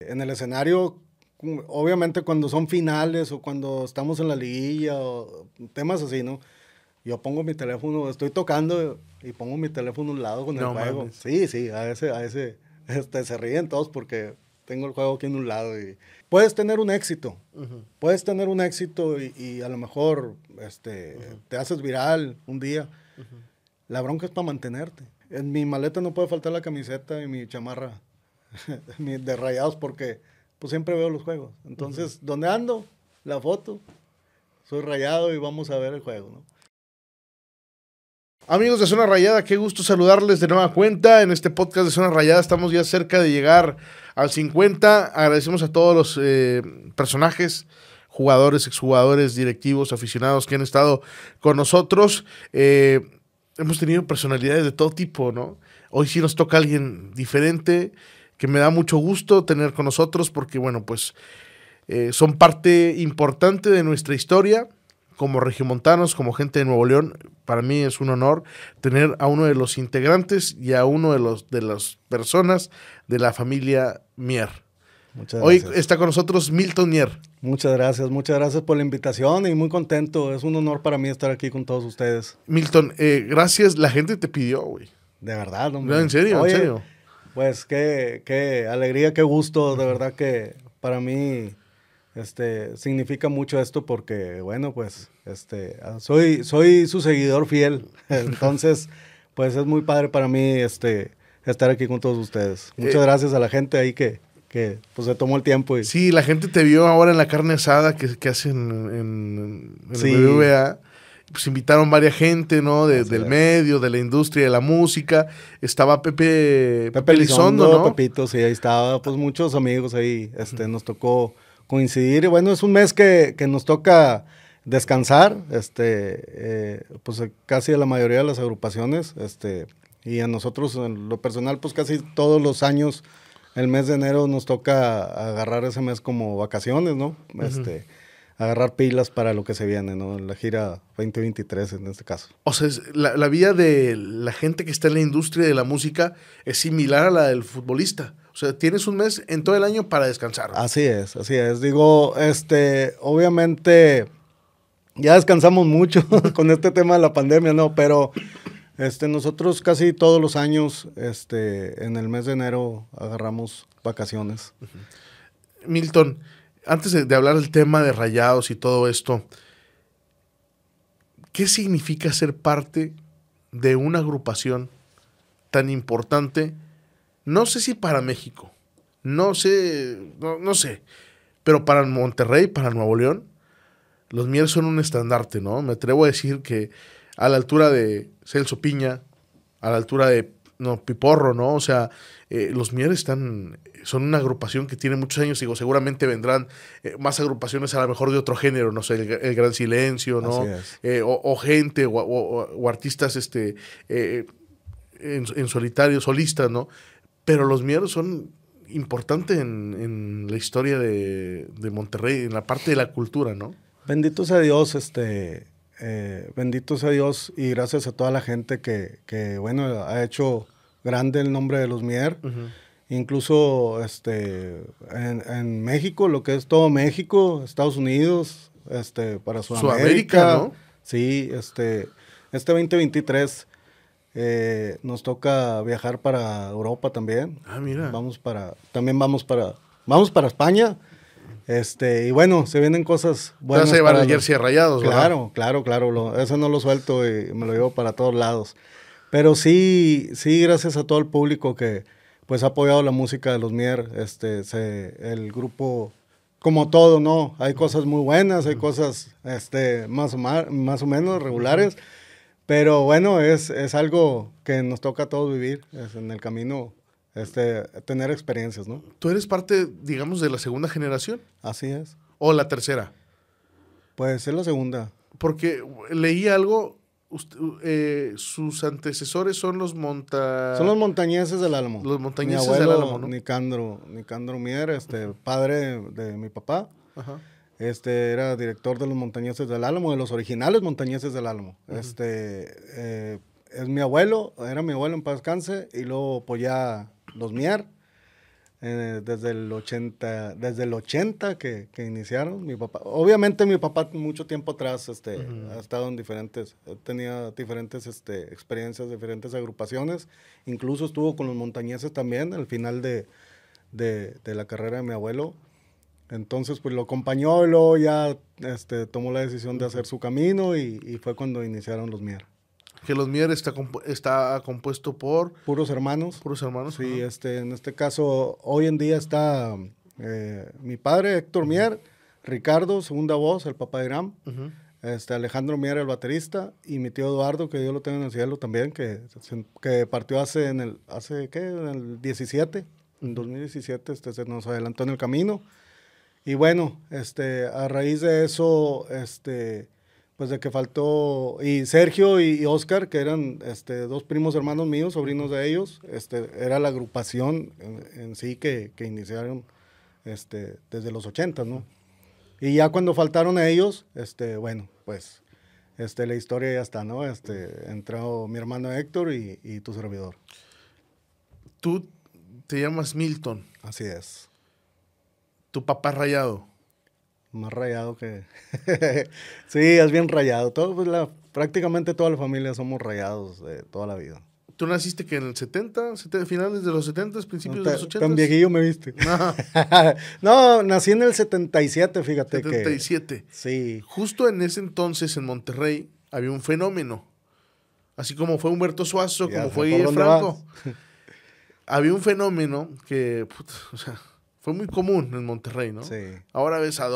En el escenario, obviamente cuando son finales o cuando estamos en la liguilla o temas así, ¿no? Yo pongo mi teléfono, estoy tocando y pongo mi teléfono a un lado con el juego. Sí, sí, a ese, a ese, este, se ríen todos porque tengo el juego aquí en un lado y puedes tener un éxito, puedes tener un éxito y, a lo mejor este, te haces viral un día. La bronca es para mantenerte. En mi maleta no puede faltar la camiseta y mi chamarra de rayados porque pues siempre veo los juegos. Entonces, ¿dónde ando? La foto. Soy rayado y vamos a ver el juego, ¿no? Amigos de Zona Rayada, qué gusto saludarles de nueva cuenta en este podcast de Zona Rayada. Estamos ya cerca de llegar al 50. Agradecemos a todos los eh, personajes, jugadores, exjugadores, directivos, aficionados que han estado con nosotros. Eh, hemos tenido personalidades de todo tipo, ¿no? Hoy sí nos toca alguien diferente, que me da mucho gusto tener con nosotros porque, bueno, pues eh, son parte importante de nuestra historia como regiomontanos, como gente de Nuevo León, para mí es un honor tener a uno de los integrantes y a uno de los de las personas de la familia Mier. Muchas Hoy está con nosotros Milton Mier. Muchas gracias, muchas gracias por la invitación y muy contento. Es un honor para mí estar aquí con todos ustedes. Milton, eh, gracias. La gente te pidió, güey. De verdad, hombre. en serio, en serio. Pues qué, qué alegría, qué gusto. De verdad que para mí este, significa mucho esto porque, bueno, pues, este, ah, soy, soy su seguidor fiel. Entonces, pues es muy padre para mí, este, estar aquí con todos ustedes. Muchas eh, gracias a la gente ahí que, que, pues, se tomó el tiempo. Y... Sí, la gente te vio ahora en la carne asada que, que hacen en, en el BBVA. Pues invitaron varias gente, ¿no? del medio, de la industria, de la música. Estaba Pepe, Pepe, Lizondo, ¿no? Pepito, sí, ahí estaba. Pues muchos amigos ahí. Este, nos tocó coincidir. Bueno, es un mes que, nos toca descansar, este, eh, pues casi a la mayoría de las agrupaciones, este, y a nosotros en lo personal, pues casi todos los años, el mes de enero nos toca agarrar ese mes como vacaciones, ¿no? Este, agarrar pilas para lo que se viene, ¿no? La gira 2023 en este caso. O sea, la, la vida de la gente que está en la industria de la música es similar a la del futbolista. O sea, tienes un mes en todo el año para descansar. Así es, así es. Digo, este, obviamente ya descansamos mucho con este tema de la pandemia, ¿no? Pero este, nosotros casi todos los años, este, en el mes de enero agarramos vacaciones. Milton, antes de, hablar del tema de rayados y todo esto, ¿qué significa ser parte de una agrupación tan importante? No sé si para México, no sé, no, sé, pero para Monterrey, para Nuevo León, los Mier son un estandarte, ¿no? Me atrevo a decir que a la altura de Celso Piña, a la altura de no, Piporro, ¿no? O sea, eh, los Mier están, son una agrupación que tiene muchos años, digo, seguramente vendrán eh, más agrupaciones a lo mejor de otro género, no sé, el, Gran Silencio, ¿no? Eh, o, gente o, artistas este, en, en solitario, solistas, ¿no? Pero los miedos son importantes en, la historia de, Monterrey, en la parte de la cultura, ¿no? Bendito sea Dios, este, eh, bendito sea Dios y gracias a toda la gente que, bueno, ha hecho grande el nombre de los Mier. Incluso este, en, México, lo que es todo México, Estados Unidos, este, para Sudamérica. Sudamérica ¿no? Sí, este, este 2023 eh, nos toca viajar para Europa también. Ah, mira. Vamos para, también vamos para, vamos para España. Este, y bueno, se vienen cosas buenas. Vas a llevar el jersey rayados, Claro, claro, claro. eso no lo suelto y me lo llevo para todos lados. Pero sí, sí, gracias a todo el público que pues ha apoyado la música de los Mier. Este, se, el grupo, como todo, ¿no? Hay cosas muy buenas, hay cosas este, más, o más o menos regulares. Pero bueno, es, es algo que nos toca a todos vivir en el camino, este, tener experiencias, ¿no? ¿Tú eres parte, digamos, de la segunda generación? Así es. ¿O la tercera? Pues es la segunda. Porque leí algo, eh, sus antecesores son los monta... Son los montañeses del Álamo. Los montañeses del Álamo, ¿no? Nicandro, Nicandro Mier, este, padre de mi papá. Ajá. Este era director de los Montañeses del Álamo, de los originales Montañeses del Álamo. Este eh, es mi abuelo, era mi abuelo en paz descanse, y luego apoyé los Mier. eh, desde el 80, desde el 80 que, que, iniciaron. Mi papá, obviamente mi papá mucho tiempo atrás este, ha estado en diferentes, tenía diferentes este, experiencias, diferentes agrupaciones. Incluso estuvo con los montañeses también al final de, de, de la carrera de mi abuelo. Entonces, pues lo acompañó y luego ya este, tomó la decisión de hacer su camino y, y fue cuando iniciaron los Mier. Que los Mier está, está compuesto por... Puros hermanos. Puros hermanos. Sí, este, en este caso, hoy en día está eh, mi padre, Héctor Mier, Ricardo, segunda voz, el papá de Gram, este, Alejandro Mier, el baterista, y mi tío Eduardo, que yo lo tengo en el cielo también, que, que partió hace, en el, hace, ¿qué? En el 17, en 2017, este, se nos adelantó en el camino. Y bueno, este, a raíz de eso, este, pues de que faltó, y Sergio y, Oscar, que eran este, dos primos hermanos míos, sobrinos de ellos, este, era la agrupación en, sí que, que, iniciaron este, desde los 80, ¿no? Y ya cuando faltaron a ellos, este, bueno, pues este, la historia ya está, ¿no? Este, entró mi hermano Héctor y, y tu servidor. Tú te llamas Milton. Así es. ¿Tu papá rayado? Más rayado que... sí, es bien rayado. Todo, pues, la, prácticamente toda la familia somos rayados de toda la vida. ¿Tú naciste que en el 70, 70 finales de los 70, principios de los 80? Tan viejillo me viste. No. nací en el 77, fíjate 77. Sí. Justo en ese entonces en Monterrey había un fenómeno. Así como fue Humberto Suazo, como fue Guillermo Franco. había un fenómeno que, o sea, fue muy común en Monterrey, ¿no? Sí. Ahora ves a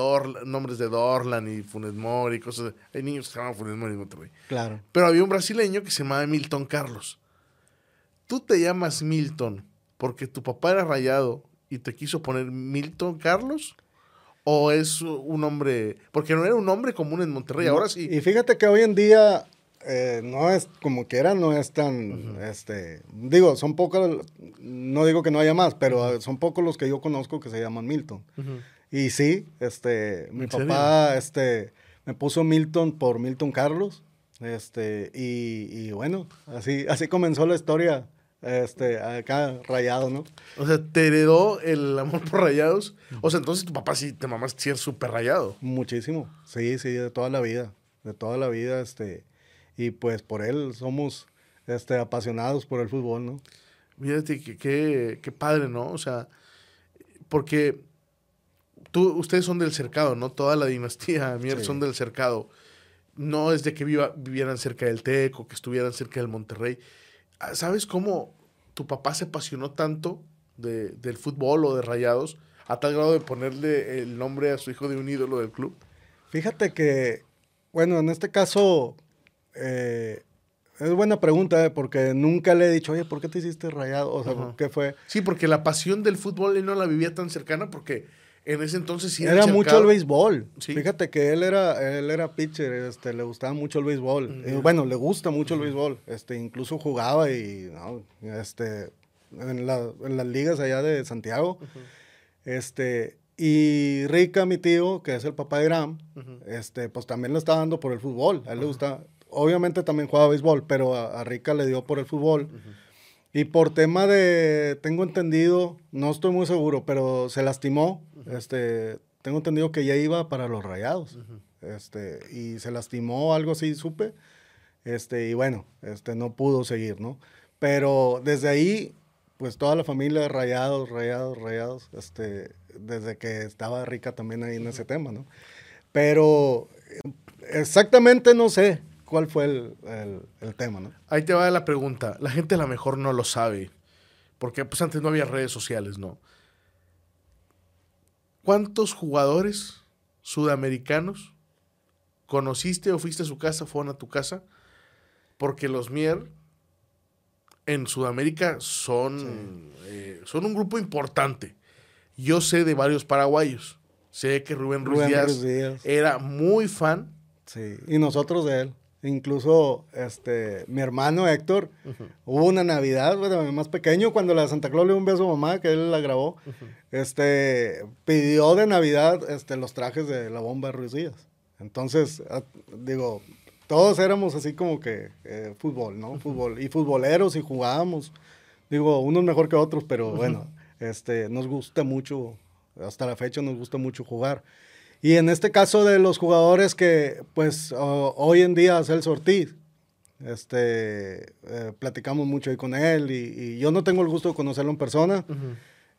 nombres de Dorlan y Funes Mori, cosas de, Hay niños que se llaman Funes Mori en Monterrey. Claro. Pero había un brasileño que se llamaba Milton Carlos. ¿Tú te llamas Milton porque tu papá era rayado y te quiso poner Milton Carlos? ¿O es un hombre...? Porque no era un nombre común en Monterrey, ahora sí. Y fíjate que hoy en día eh, no es como quiera, no es tan, este, digo, son pocos, no digo que no haya más, pero son pocos los que yo conozco que se llaman Milton. Y sí, este, mi papá, este, me puso Milton por Milton Carlos, este, y, bueno, así, así comenzó la historia, este, acá rayado, ¿no? O sea, te heredó el amor por rayados. O sea, entonces tu papá sí, te mamás sí es súper rayado. Muchísimo, sí, sí, de toda la vida, de toda la vida, este, y pues por él somos este, apasionados por el fútbol, ¿no? Fíjate qué qué padre, ¿no? O sea, porque tú, ustedes son del cercado, ¿no? Toda la dinastía Mier son del cercado. No es de que viva, vivieran cerca del TEC o que estuvieran cerca del Monterrey. Ah, ¿Sabes cómo tu papá se apasionó tanto de, del fútbol o de rayados a tal grado de ponerle el nombre a su hijo de un ídolo del club? Fíjate que, bueno, en este caso, eh, es buena pregunta, eh, porque nunca le he dicho, oye, ¿por qué te hiciste rayado? O sea, ¿qué fue? Sí, porque la pasión del fútbol él no la vivía tan cercana porque en ese entonces sí era, mucho el béisbol. Fíjate que él era, él era pitcher, este, le gustaba mucho el béisbol. Mm, bueno, le gusta mucho el béisbol. Este, incluso jugaba y, este, en, las ligas allá de Santiago. Este, y Rica, mi tío, que es el papá de Graham, este, pues también le está dando por el fútbol. A él le gusta, obviamente también jugaba béisbol, pero a, Rica le dio por el fútbol. Y por tema de, tengo entendido, no estoy muy seguro, pero se lastimó. este, tengo entendido que ya iba para los rayados. este, y se lastimó, algo así, supe. Este, y bueno, este, no pudo seguir, ¿no? Pero desde ahí, pues toda la familia, rayados, rayados, rayados, este, desde que estaba Rica también ahí en ese tema, ¿no? Pero exactamente no sé, cuál fue el, tema, ¿no? Ahí te va la pregunta. La gente a lo mejor no lo sabe, porque pues antes no había redes sociales, ¿no? ¿Cuántos jugadores sudamericanos conociste o fuiste a su casa, fueron a tu casa? Porque los Mier en Sudamérica son, eh, son un grupo importante. Yo sé de varios paraguayos. Sé que Rubén, Ruiz, Díaz era muy fan. Sí, y nosotros de él. Incluso este, mi hermano Héctor, hubo una Navidad, bueno, más pequeño, cuando la Santa Claus le dio un beso a mamá, que él la grabó, este, pidió de Navidad este, los trajes de la bomba de Ruiz Díaz. Entonces, ah, digo, todos éramos así como que eh, fútbol, ¿no? Fútbol, y futboleros y jugábamos. Digo, unos mejor que otros, pero bueno, este, nos gusta mucho, hasta la fecha nos gusta mucho jugar. Y en este caso de los jugadores que, pues, hoy en día Celso Ortiz, este, eh, platicamos mucho ahí con él y, yo no tengo el gusto de conocerlo en persona,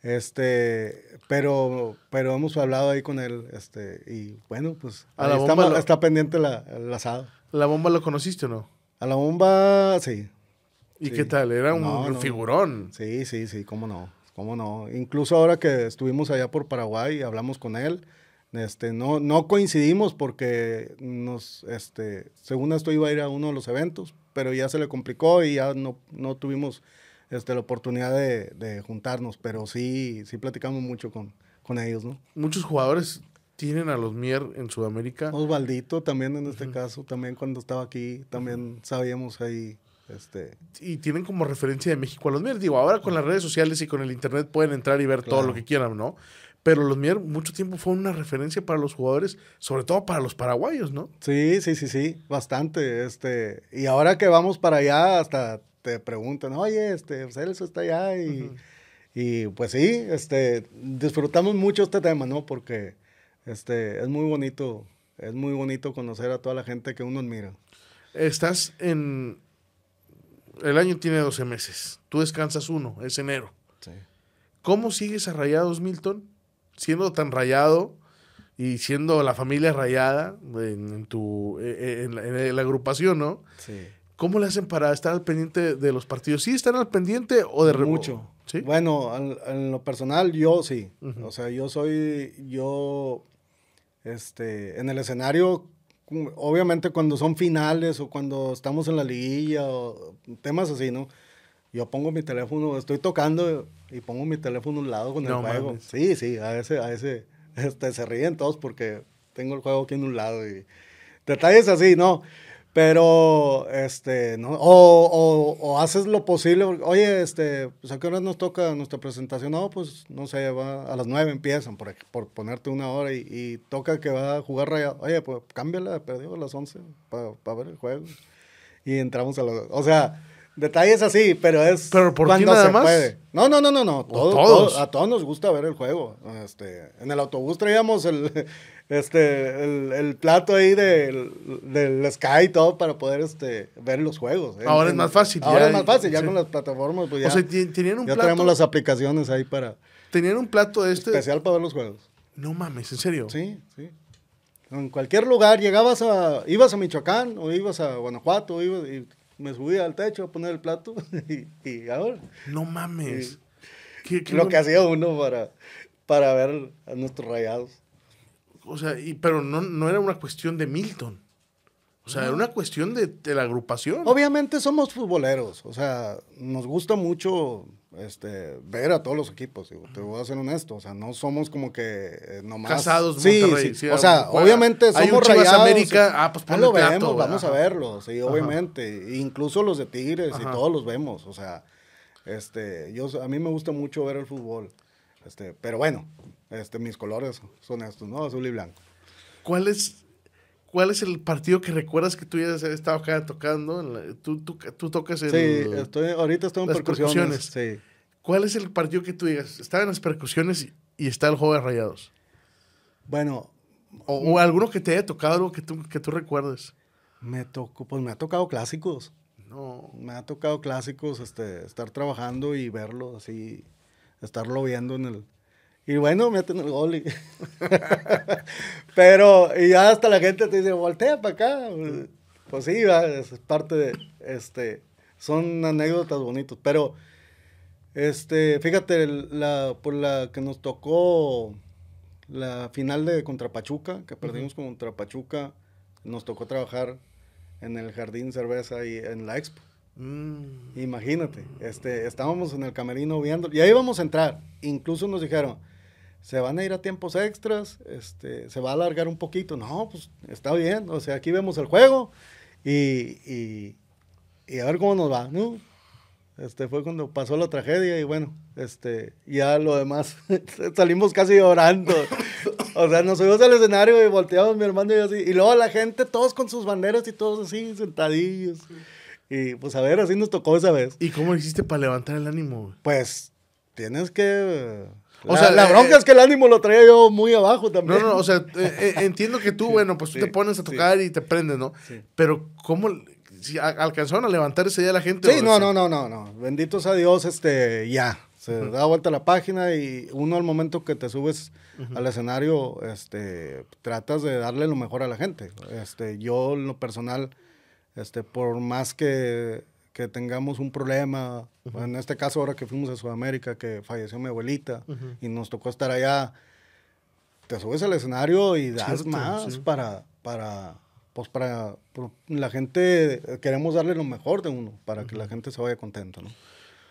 este, pero, pero hemos hablado ahí con él, este, y bueno, pues, ahí está, pendiente la, el asado. ¿La bomba lo conociste o no? A la bomba, sí. ¿Y qué tal? Era un figurón. Sí, sí, sí, cómo no, cómo no. Incluso ahora que estuvimos allá por Paraguay y hablamos con él, este, no, no coincidimos porque nos, este, según esto iba a ir a uno de los eventos, pero ya se le complicó y ya no, no tuvimos este, la oportunidad de, juntarnos, pero sí, sí platicamos mucho con, con ellos, ¿no? Muchos jugadores tienen a los Mier en Sudamérica. Osvaldito también en este caso, también cuando estaba aquí, también sabíamos ahí. Este... Y tienen como referencia de México a los Mier. Digo, ahora con las redes sociales y con el internet pueden entrar y ver todo lo que quieran, ¿no? Pero los Mier mucho tiempo fue una referencia para los jugadores, sobre todo para los paraguayos, ¿no? Sí, sí, sí, sí, bastante. Este, y ahora que vamos para allá, hasta te preguntan, oye, este, Celso está allá y, y pues sí, este, disfrutamos mucho este tema, ¿no? Porque este, es muy bonito, es muy bonito conocer a toda la gente que uno admira. Estás en, el año tiene 12 meses, tú descansas uno, es enero. Sí. ¿Cómo sigues a Rayados, Milton? Siendo tan rayado y siendo la familia rayada en, tu, e, e, en, la, agrupación, ¿no? Sí. ¿Cómo le hacen para estar al pendiente de los partidos? ¿Sí están al pendiente o de Mucho. ¿Sí? Bueno, en, lo personal yo sí. O sea, yo soy, yo, este, en el escenario, obviamente cuando son finales o cuando estamos en la liguilla o temas así, ¿no? Yo pongo mi teléfono, estoy tocando y pongo mi teléfono a un lado con el juego. Sí, sí, a ese, a ese, este, se ríen todos porque tengo el juego aquí en un lado y detalles así, ¿no? Pero, este, ¿no? O, o, haces lo posible, oye, este, pues a qué hora nos toca nuestra presentación, no, pues, no sé, va, a las nueve empiezan, por, por ponerte una hora y, toca que va a jugar rayado, oye, pues cámbiala, perdió a las once para ver el juego. Y entramos a las, o sea, Detalles así, pero es pero por cuando nada se más? puede. No, no, no, no, no. todos. a todos nos gusta ver el juego. Este, en el autobús traíamos el, este, el, plato ahí del, del, Sky y todo para poder este, ver los juegos. ¿eh? Ahora es más fácil. Ahora es más fácil, ya con las plataformas. Pues ya, o sea, tenían un ya tenemos las aplicaciones ahí para. Tenían un plato este. Especial para ver los juegos. No mames, ¿en serio? Sí, sí. En cualquier lugar, llegabas a. ibas a Michoacán o ibas a Guanajuato, o ibas, y me subí al techo a poner el plato y, ahora. No mames. lo que hacía uno para, para ver a nuestros rayados. O sea, y, pero no, no era una cuestión de Milton. O sea, era una cuestión de, de, la agrupación. Obviamente somos futboleros. O sea, nos gusta mucho este, ver a todos los equipos, te voy a ser honesto, o sea, no somos como que eh, nomás... Casados, sí, sí, o sea, obviamente somos rayados. América, ah, pues lo vemos, vamos a verlo, sí, obviamente, incluso los de Tigres y todos los vemos, o sea, este, yo, a mí me gusta mucho ver el fútbol, este, pero bueno, este, mis colores son estos, ¿no? Azul y blanco. ¿Cuál es, cuál es el partido que recuerdas que tú ya has estado acá tocando? tú, tú, tú, tocas el... Sí, estoy, ahorita estoy en percusiones. Sí. ¿Cuál es el partido que tú digas? Estaba en las percusiones y, está el juego de rayados. Bueno. O, alguno que te haya tocado, algo que tú, que tú recuerdes. Me tocó, pues me ha tocado clásicos. No. Me ha tocado clásicos, este, estar trabajando y verlo así, estarlo viendo en el... Y bueno, meten el gol. Y... Pero, y ya hasta la gente te dice, voltea para acá. Pues sí, es parte de, este, son anécdotas bonitas. Pero este, fíjate, la, por la que nos tocó la final de contra Pachuca, que perdimos contra Pachuca, nos tocó trabajar en el Jardín Cerveza y en la Expo. Mm. Imagínate, este, estábamos en el camerino viendo, y ahí íbamos a entrar. Incluso nos dijeron, se van a ir a tiempos extras, este, se va a alargar un poquito. No, pues está bien, o sea, aquí vemos el juego y, y, y a ver cómo nos va, ¿no? Este, fue cuando pasó la tragedia y bueno, este, ya lo demás, salimos casi llorando. O sea, nos subimos al escenario y volteamos mi hermano y yo así. Y luego la gente, todos con sus banderas y todos así, sentadillos. Y pues a ver, así nos tocó esa vez. ¿Y cómo hiciste para levantar el ánimo? Pues tienes que... O sea, la eh, bronca eh, es que el ánimo lo traía yo muy abajo también. No, no, o sea, eh, entiendo que tú, bueno, pues tú sí, te pones a sí. tocar y te prendes, ¿no? Sí. Pero, ¿cómo si a- alcanzaron a levantar ese día la gente? Sí, no, no, no, no, no. Bendito sea Dios, este, ya. Se da vuelta la página y uno al momento que te subes al escenario, este, tratas de darle lo mejor a la gente. Este, yo en lo personal, este, por más que, que tengamos un problema, en este caso ahora que fuimos a Sudamérica, que falleció mi abuelita y nos tocó estar allá, te subes al escenario y das Cierto, más sí. para, para, pues para, por- la gente, queremos darle lo mejor de uno, para que la gente se vaya contenta, ¿no?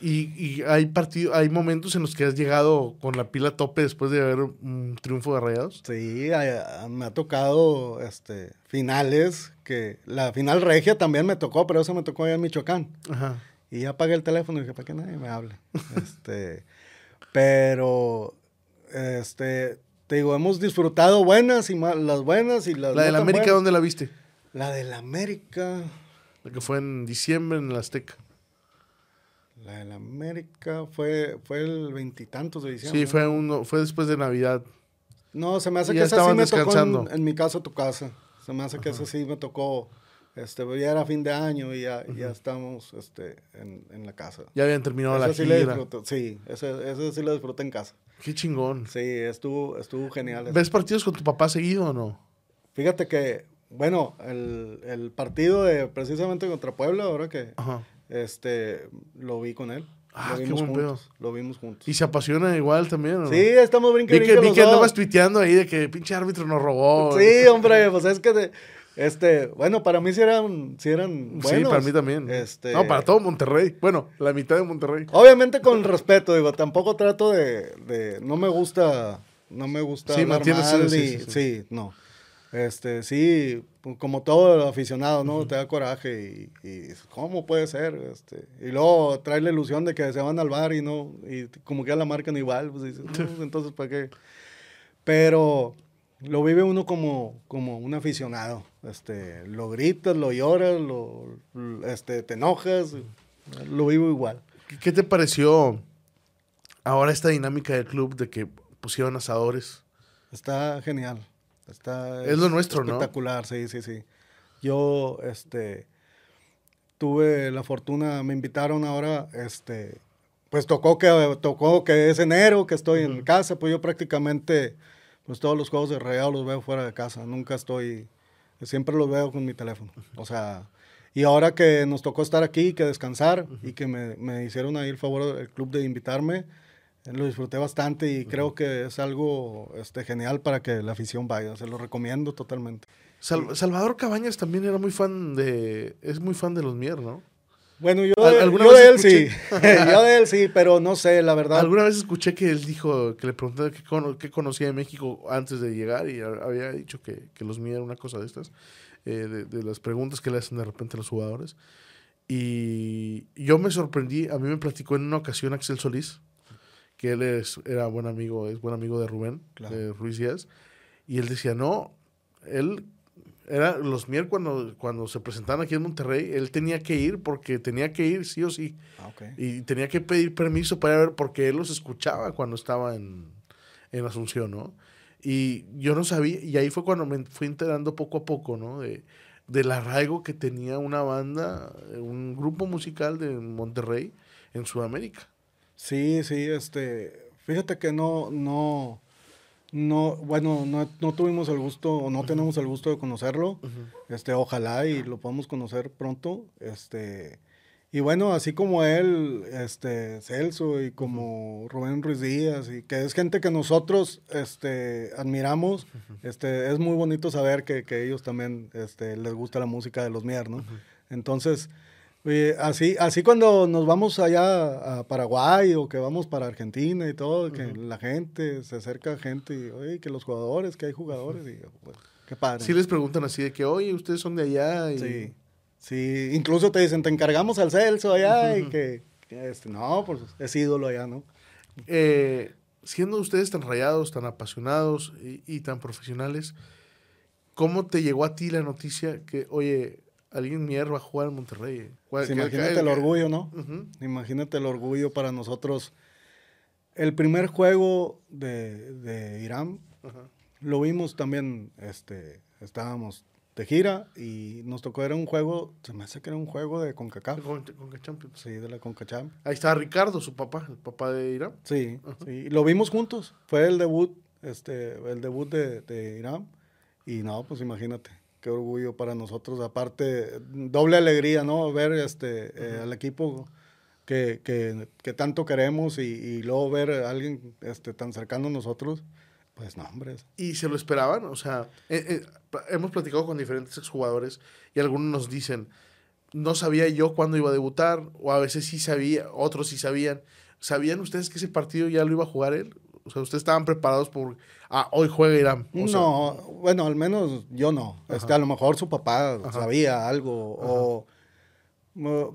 Y, y hay partido, hay momentos en los que has llegado con la pila a tope después de haber un triunfo de rayados. Sí, a- a- me ha tocado, este, finales, que la final regia también me tocó, pero eso me tocó allá en Michoacán. Ajá. Y ya apagué el teléfono y dije, ¿para qué nadie me hable? este, pero, este, te digo, hemos disfrutado buenas y mal, las buenas y las La no del tan América, buenas. ¿dónde la viste? La del América, La que fue en diciembre en el Azteca. la del América fue, fue el veintitantos de diciembre. Sí, fue uno, fue después de Navidad. No, se me hace que esa sí me tocó en mi casa, tu casa. Se me hace que esa sí me tocó, este, ya era fin de año y ya, ya estamos, este, en, en la casa. Ya habían terminado la sí gira. sí, ese, ese sí lo disfruté en casa. Qué chingón. Sí, estuvo, estuvo genial. ¿Ves partidos con tu papá seguido o no? Fíjate que, bueno, el, el partido de precisamente contra Puebla, ahora que, Ajá. este, lo vi con él. Ah, lo qué vimos buen juntos. Lo vimos juntos. ¿Y se apasiona igual también no? Sí, estamos Vi brincando. que, vi que andabas tuiteando ahí de que pinche árbitro nos robó. Sí, hombre, pues es que, de- este, bueno, para mí sí eran, sí eran buenos. Sí, para mí también. Este, No, para todo Monterrey. Bueno, la mitad de Monterrey. Obviamente con respeto, digo, tampoco trato de, de no me gusta, no me gusta Sí, hablar mal sí, y- sí, no. Este, sí, como todo aficionado, ¿no? Te da coraje y, ¿cómo puede ser? Este, y luego trae la ilusión de que se van al bar y no, y como que ya la marcan igual, pues dices, "No, entonces, ¿para qué? Pero lo vive uno como, como un aficionado. Este, lo gritas, lo lloras, lo, este, te enojas, lo vivo igual. ¿Qué- ¿Qué te pareció ahora esta dinámica del club de que pusieron asadores? Está genial. Está Es lo nuestro, ¿no? espectacular, sí, sí, sí. Yo, este, tuve la fortuna, me invitaron ahora, este, pues tocó que, tocó que es enero, que estoy en casa, pues yo prácticamente, pues todos los juegos de Rayados los veo fuera de casa, nunca estoy, siempre los veo con mi teléfono, o sea, y ahora que nos tocó estar aquí, que descansar, y que me, me hicieron ahí el favor del club de invitarme, eh, lo disfruté bastante y creo que es algo este, genial para que la afición vaya. Se lo recomiendo totalmente. Sal- Salvador Cabañas también era muy fan de... Es muy fan de los Mier, ¿no? Bueno, yo, ¿Al- de- yo de él escuché? sí. yo de él sí, pero no sé, la verdad. Alguna vez escuché que él dijo, que le pregunté qué, cono- qué conocía de México antes de llegar y ha- había dicho que, que los Mier era una cosa de estas, eh, de, de las preguntas que le hacen de repente a los jugadores. Y yo me sorprendí, a mí me platicó en una ocasión Axel Solís, que él es, era buen amigo, es buen amigo de Rubén, Claro. de Ruiz Díaz, y él decía, no, él era los Mier cuando, cuando se presentaban aquí en Monterrey, él tenía que ir porque tenía que ir sí o sí. Ah, ok. Y tenía que pedir permiso para ver porque él los escuchaba cuando estaba en, en Asunción, ¿no? Y yo no sabía, y ahí fue cuando me fui enterando poco a poco, ¿no? De, del arraigo que tenía una banda, un grupo musical de Monterrey en Sudamérica. Sí, sí, este, fíjate que no, no, no, bueno, no, no tuvimos el gusto o no tenemos el gusto de conocerlo. Este, ojalá y lo podamos conocer pronto. Este, y bueno, así como él, este, Celso y como Rubén Ruiz Díaz, y que es gente que nosotros, este, admiramos, este, es muy bonito saber que, que ellos también, este, les gusta la música de los Mier, ¿no? Entonces, Oye, así, así cuando nos vamos allá a Paraguay o que vamos para Argentina y todo, que la gente, se acerca gente y, oye, que los jugadores, que hay jugadores, y pues, qué padre. Sí les preguntan así de que, oye, ustedes son de allá. Y... Sí, sí, incluso te dicen, te encargamos al Celso allá y que, que, este, no, pues es ídolo allá, ¿no? Eh, siendo ustedes tan rayados, tan apasionados y, y tan profesionales, ¿cómo te llegó a ti la noticia que, oye, alguien Mier va a jugar en Monterrey? ¿Cuál- Sí, qué- imagínate el orgullo, ¿no? Imagínate el orgullo para nosotros. el primer juego de, de Irán lo vimos también, este, estábamos de gira y nos tocó, era un juego, se me hace que era un juego de CONCACAF. Sí, de la CONCACHAMP. Ahí está Ricardo, su papá, el papá de Irán. Sí, sí, lo vimos juntos, fue el debut, este, el debut de, de Irán y no, pues imagínate, qué orgullo para nosotros, aparte, doble alegría, ¿no? Ver este, eh, al equipo que, que, que, tanto queremos y, y, luego ver a alguien este, tan cercano a nosotros, pues no, hombre. ¿Y se lo esperaban? O sea, eh, eh, hemos platicado con diferentes exjugadores y algunos nos dicen, no sabía yo cuándo iba a debutar, o a veces sí sabía, otros sí sabían. ¿Sabían ustedes que ese partido ya lo iba a jugar él? O sea, ¿ustedes estaban preparados por, ah, hoy juega Irán? no, bueno, al menos yo no. Este, a lo mejor su papá sabía algo, o...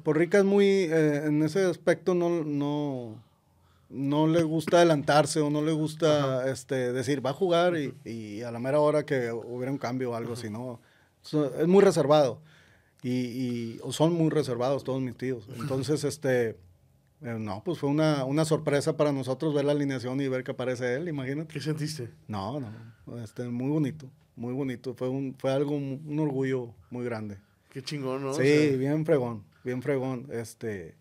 Por Rica es muy, eh, en ese aspecto no, no, no le gusta adelantarse o no le gusta este, decir, va a jugar y, y, a la mera hora que hubiera un cambio o algo así, ¿no? Es muy reservado. Y, y, son muy reservados todos mis tíos. Entonces, este, eh, no, pues fue una, una, sorpresa para nosotros ver la alineación y ver que aparece él, imagínate. ¿Qué sentiste? No, no, este, muy bonito, muy bonito. Fue, un, fue algo, un orgullo muy grande. Qué chingón, ¿no? Sí, bien fregón, bien fregón. Este,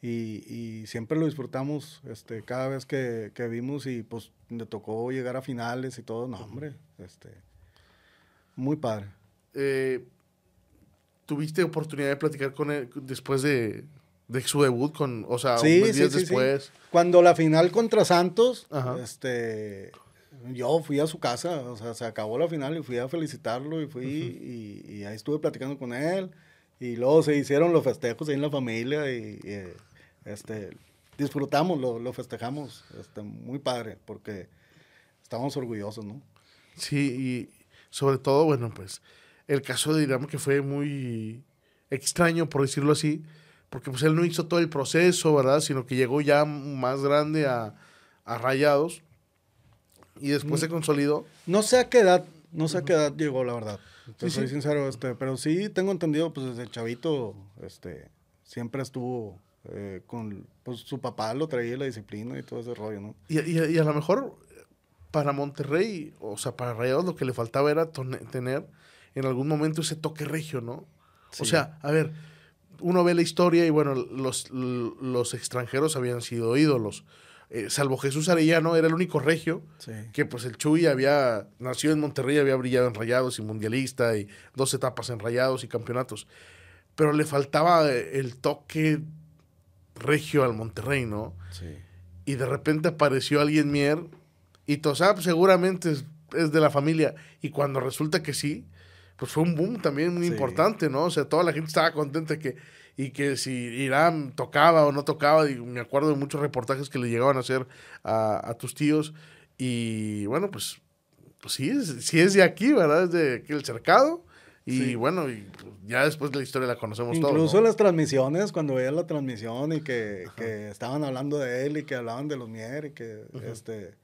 y, y, siempre lo disfrutamos este, cada vez que, que, vimos y pues le tocó llegar a finales y todo. No, hombre, este, muy padre. Eh, ¿Tuviste oportunidad de platicar con él después de, de su debut? Con, o sea, sí, días sí, después. Sí. Cuando la final contra Santos, este, yo fui a su casa, o sea, se acabó la final y fui a felicitarlo y fui y, y, ahí estuve platicando con él. Y luego se hicieron los festejos ahí en la familia y, y este, disfrutamos, lo, lo festejamos, este, muy padre, porque estábamos orgullosos, ¿no? Sí, y sobre todo, bueno, pues el caso de Irán que fue muy extraño, por decirlo así, porque pues él no hizo todo el proceso, ¿verdad? Sino que llegó ya más grande a, a Rayados y después se mm. consolidó. No sé a qué edad, no sé a qué edad llegó, la verdad. Te soy sincero, este, pero sí tengo entendido, pues desde chavito, este, siempre estuvo eh, con pues, su papá lo traía la disciplina y todo ese rollo, ¿no? Y, y, a lo mejor para Monterrey, o sea, para Rayados lo que le faltaba era tener en algún momento ese toque regio, ¿no? O sea, a ver, uno ve la historia y bueno, los, los extranjeros habían sido ídolos. Eh, salvo Jesús Arellano, era el único regio que pues el Chuy había nacido en Monterrey, había brillado en Rayados y mundialista y dos etapas en Rayados y campeonatos. Pero le faltaba eh, el toque regio al Monterrey, ¿no? Sí. Y de repente apareció alguien Mier y todos, ah, pues seguramente es, de la familia. Y cuando resulta que sí, pues fue un boom también muy importante, ¿no? O sea, toda la gente estaba contenta que, y que si Irán tocaba o no tocaba, y me acuerdo de muchos reportajes que le llegaban a hacer a, a tus tíos. Y bueno, pues, pues sí, es, sí es de aquí, ¿verdad? Es de aquí el cercado. Y bueno, y ya después la historia la conocemos todos. Incluso las transmisiones, cuando veía la transmisión y que, que, estaban hablando de él y que hablaban de los Mier y que este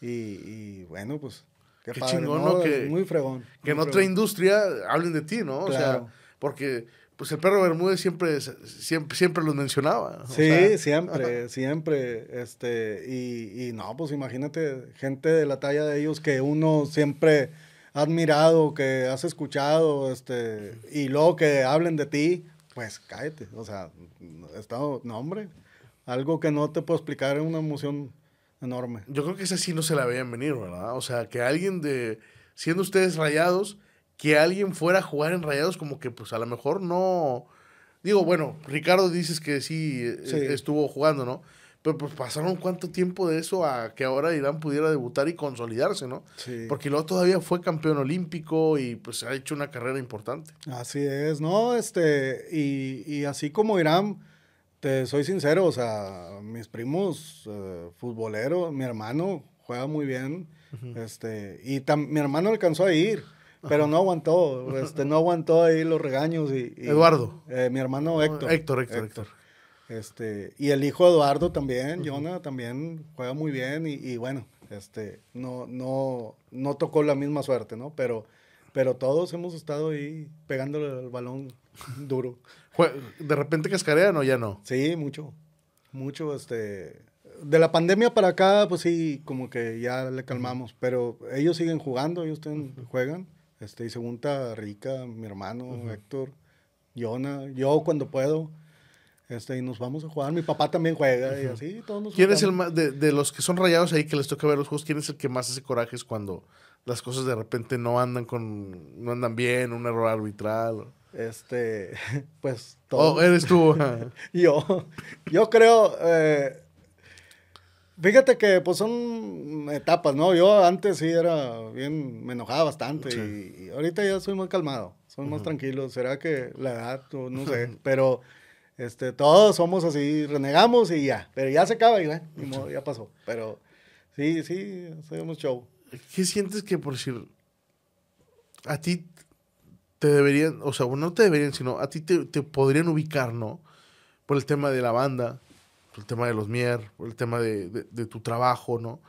y, y, bueno, pues qué, qué chingón, ¿no? Que, muy fregón. Que en otra industria hablen de ti, ¿no? O sea, porque pues el perro Bermúdez siempre, siempre, siempre los mencionaba. Sí, siempre, siempre. Este, y, y no, pues imagínate, gente de la talla de ellos que uno siempre admirado, que has escuchado, este, y luego que hablen de ti, pues cállate. O sea, estado, no, hombre, algo que no te puedo explicar es una emoción enorme. Yo creo que esa sí no se la veían venir, ¿verdad? O sea, que alguien de, siendo ustedes rayados, que alguien fuera a jugar en rayados, como que pues a lo mejor no. Digo, bueno, Ricardo dices que sí, sí. estuvo jugando, ¿no? Pero pues pasaron cuánto tiempo de eso a que ahora Irán pudiera debutar y consolidarse, ¿no? Sí. Porque luego todavía fue campeón olímpico y pues ha hecho una carrera importante. Así es, ¿no? Este, y, y así como Irán, te soy sincero, o sea, mis primos uh, futboleros, mi hermano juega muy bien, uh -huh. este, y mi hermano alcanzó a ir. Pero no aguantó, este, no aguantó ahí los regaños y... y Eduardo. Eh, mi hermano Héctor. Héctor, Héctor, Héctor. Héctor. Este, y el hijo Eduardo también, uh -huh. Jonah, también juega muy bien y, y, bueno, este, no, no, no tocó la misma suerte, ¿no? Pero, pero todos hemos estado ahí pegándole el balón duro. ¿De repente cascarean o ya no? Sí, mucho, mucho, este, de la pandemia para acá, pues sí, como que ya le calmamos, pero ellos siguen jugando, ellos juegan, este, y se junta Rica, mi hermano, Héctor, Yona, yo cuando puedo, este, y nos vamos a jugar. Mi papá también juega y así, todos nos ¿Quién es el más, de, de, los que son rayados ahí que les toca ver los juegos, quién es el que más hace corajes cuando las cosas de repente no andan con, no andan bien, un error arbitral? Este, pues todo. Oh, eres tú. yo, yo creo, eh, fíjate que pues son etapas, ¿no? Yo antes sí era bien, me enojaba bastante y, ahorita ya soy más calmado, soy más tranquilo. ¿Será que la edad, no sé, pero este, todos somos así, renegamos y ya. Pero ya se acaba y ya, ya pasó. Pero sí, sí, hacemos show. ¿Qué sientes que por decir, a ti te deberían, o sea, no te deberían, sino a ti te, podrían ubicar, ¿no? Por el tema de la banda, por el tema de los Mier, por el tema de, de, tu trabajo, ¿no?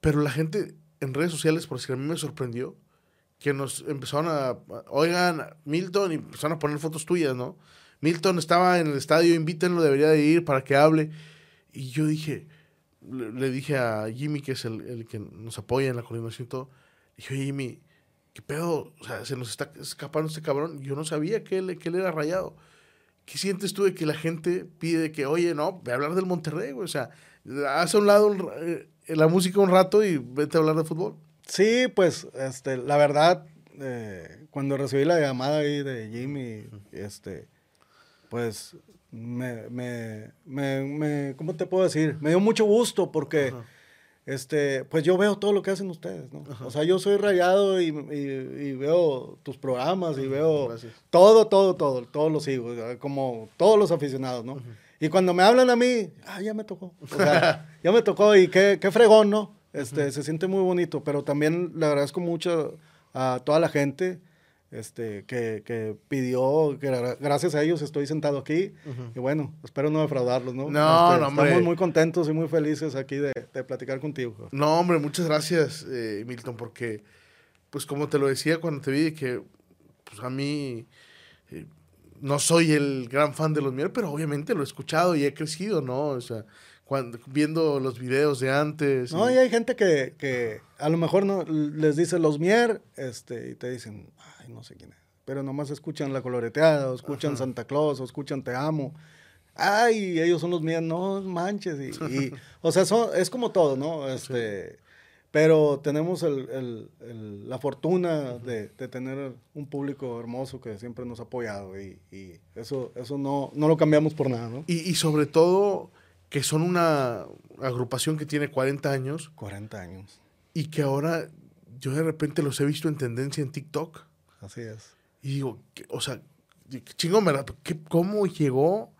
Pero la gente en redes sociales, por decir, a mí me sorprendió que nos empezaron a, oigan, Milton, y empezaron a poner fotos tuyas, ¿no? Milton estaba en el estadio, invítenlo, debería de ir para que hable. Y yo dije, le, dije a Jimmy, que es el, que nos apoya en la coordinación y todo, dije, Jimmy, ¿qué pedo? O sea, se nos está escapando este cabrón. Yo no sabía que él, que él era rayado. ¿Qué sientes tú de que la gente pide que, oye, no, ve a hablar del Monterrey, güey? O sea, haz a un lado eh, la música un rato y vete a hablar de fútbol. Sí, pues, este, la verdad, eh, cuando recibí la llamada ahí de Jimmy, este pues me, me, me, me, ¿cómo te puedo decir? Me dio mucho gusto porque, este, pues yo veo todo lo que hacen ustedes, ¿no? O sea, yo soy rayado y, y, veo tus programas y veo todo, todo, todo, todos los sigo, como todos los aficionados, ¿no? Y cuando me hablan a mí, ah, ya me tocó. O sea, ya me tocó y qué, qué fregón, ¿no? Este, Se siente muy bonito, pero también le agradezco mucho a toda la gente este, que, que, pidió, que gracias a ellos estoy sentado aquí. Y bueno, espero no defraudarlos, ¿no? No, este, no, hombre. Estamos muy contentos y muy felices aquí de, de platicar contigo. No, hombre, muchas gracias, eh, Milton, porque, pues como te lo decía cuando te vi, que pues a mí eh, no soy el gran fan de los Mier, pero obviamente lo he escuchado y he crecido, ¿no? O sea, cuando, viendo los videos de antes. No, y, hay gente que, que, a lo mejor no les dice los Mier, este, y te dicen, no sé quién es. Pero nomás escuchan La Coloreteada, o escuchan Santa Claus, o escuchan Te Amo. Ay, ellos son los míos, no manches. Y, o sea, es como todo, ¿no? Este, Pero tenemos el, el, la fortuna de, de, tener un público hermoso que siempre nos ha apoyado y, y eso, eso no, no, lo cambiamos por nada, ¿no? Y, y, sobre todo que son una agrupación que tiene 40 años. 40 años. Y que ahora yo de repente los he visto en tendencia en TikTok. Así es. Y digo, o sea, chingón, ¿verdad? ¿Cómo llegó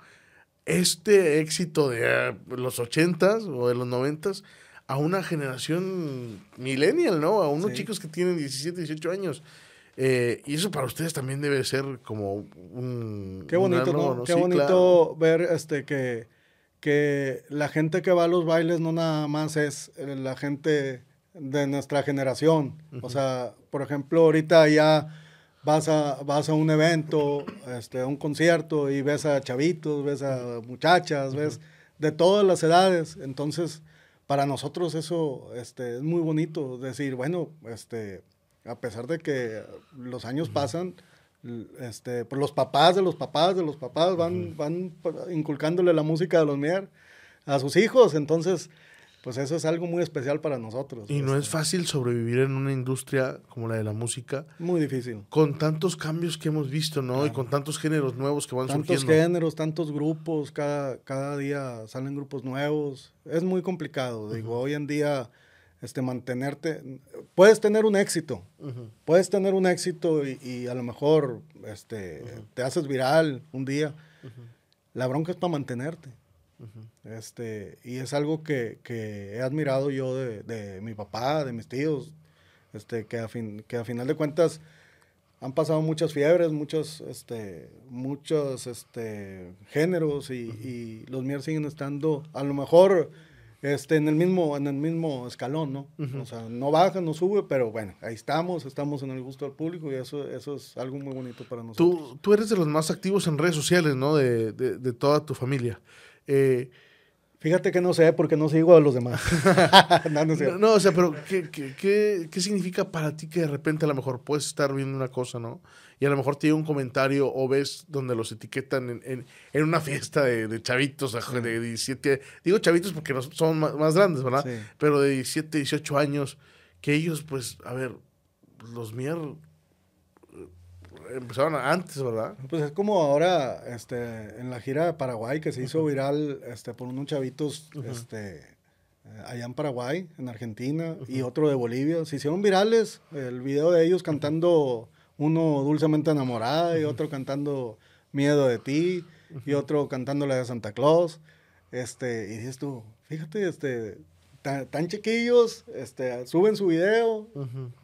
este éxito de eh, los ochentas o de los noventas a una generación millennial, ¿no? A unos chicos que tienen 17, 18 años. Eh, y eso para ustedes también debe ser como un... Qué bonito, ¿no? Qué bonito ver este que, que la gente que va a los bailes no nada más es la gente de nuestra generación. O sea, por ejemplo, ahorita ya vas a, vas a un evento, este, a un concierto y ves a chavitos, ves a muchachas, ves de todas las edades. Entonces, para nosotros eso este, es muy bonito decir, bueno, este, a pesar de que los años pasan, este, pues los papás de los papás de los papás van, van inculcándole la música de los Mier a sus hijos. Entonces, pues eso es algo muy especial para nosotros. Y no es este. fácil sobrevivir en una industria como la de la música. Muy difícil. Con tantos cambios que hemos visto, ¿no? Y con tantos géneros nuevos que van tantos surgiendo. Tantos géneros, tantos grupos, cada, cada día salen grupos nuevos. Es muy complicado. Digo, hoy en día, este, mantenerte... Puedes tener un éxito. Puedes tener un éxito y, a lo mejor este, te haces viral un día. La bronca es para mantenerte este, y es algo que, que he admirado yo de, de, mi papá, de mis tíos, este, que, a fin, que a final de cuentas han pasado muchas fiebres, muchos, este, muchos este, géneros y, y los míos siguen estando a lo mejor este, en, el mismo, en el mismo escalón, ¿no? O sea, no baja, no sube, pero bueno, ahí estamos, estamos en el gusto del público y eso, eso es algo muy bonito para nosotros. Tú, tú eres de los más activos en redes sociales, ¿no? De, de, de toda tu familia. Eh, Fíjate que no sé, porque no sigo a los demás. no, no, no, o sea, pero ¿qué, qué, qué, qué significa para ti que de repente a lo mejor puedes estar viendo una cosa, ¿no? y a lo mejor te llega un comentario o ves donde los etiquetan en, en, una fiesta de, de, chavitos de 17, digo chavitos porque son más, grandes, ¿verdad? Pero de 17, 18 años, que ellos, pues, a ver, los mier empezaron antes, ¿verdad? Pues es como ahora, este, en la gira de Paraguay que se hizo viral, este, por unos chavitos, este, eh, allá en Paraguay, en Argentina, y otro de Bolivia, se hicieron virales, el video de ellos cantando uno dulcemente enamorada y otro cantando Miedo de ti y otro cantando la de Santa Claus. Este, y dices tú, fíjate, este, tan, chiquillos, este, suben su video,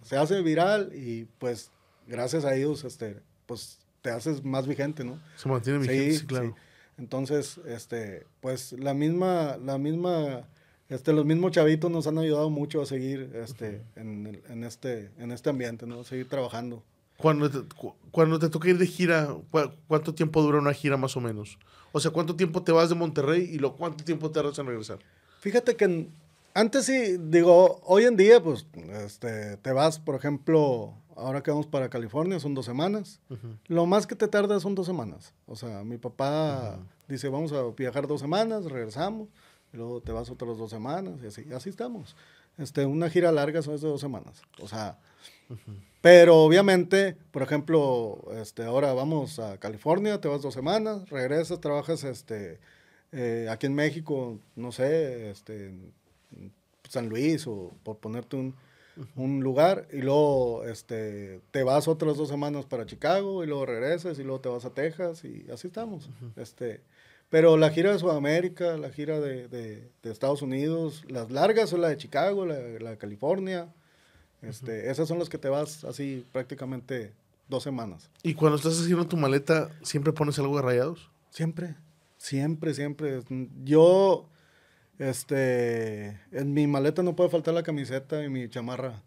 se hace viral y pues gracias a ellos, este, pues te haces más vigente, ¿no? Se mantiene vigente, sí, claro. Entonces, este, pues la misma, la misma, este, los mismos chavitos nos han ayudado mucho a seguir, este, en, en, este, en este ambiente, ¿no? Seguir trabajando. Cuando te, cuando te toca ir de gira, ¿cuánto tiempo dura una gira más o menos? O sea, ¿cuánto tiempo te vas de Monterrey y lo, cuánto tiempo tardas en regresar? Fíjate que antes sí, digo, hoy en día, pues, este, te vas, por ejemplo, ahora que vamos para California, son dos semanas. Lo más que te tarda son dos semanas. O sea, mi papá dice, vamos a viajar dos semanas, regresamos, y luego te vas otras dos semanas, y así, así estamos. Este, una gira larga son de dos semanas. O sea, pero obviamente, por ejemplo, este, ahora vamos a California, te vas dos semanas, regresas, trabajas este, eh, aquí en México, no sé, este, en San Luis o por ponerte un, un lugar y luego este, te vas otras dos semanas para Chicago y luego regresas y luego te vas a Texas y así estamos. este, pero la gira de Sudamérica, la gira de, de, de, Estados Unidos, las largas son la de Chicago, la, la de California, este, Esas son las que te vas así prácticamente dos semanas. ¿Y cuando estás haciendo tu maleta, siempre pones algo de rayados? Siempre, siempre, siempre. Yo, este, en mi maleta no puede faltar la camiseta y mi chamarra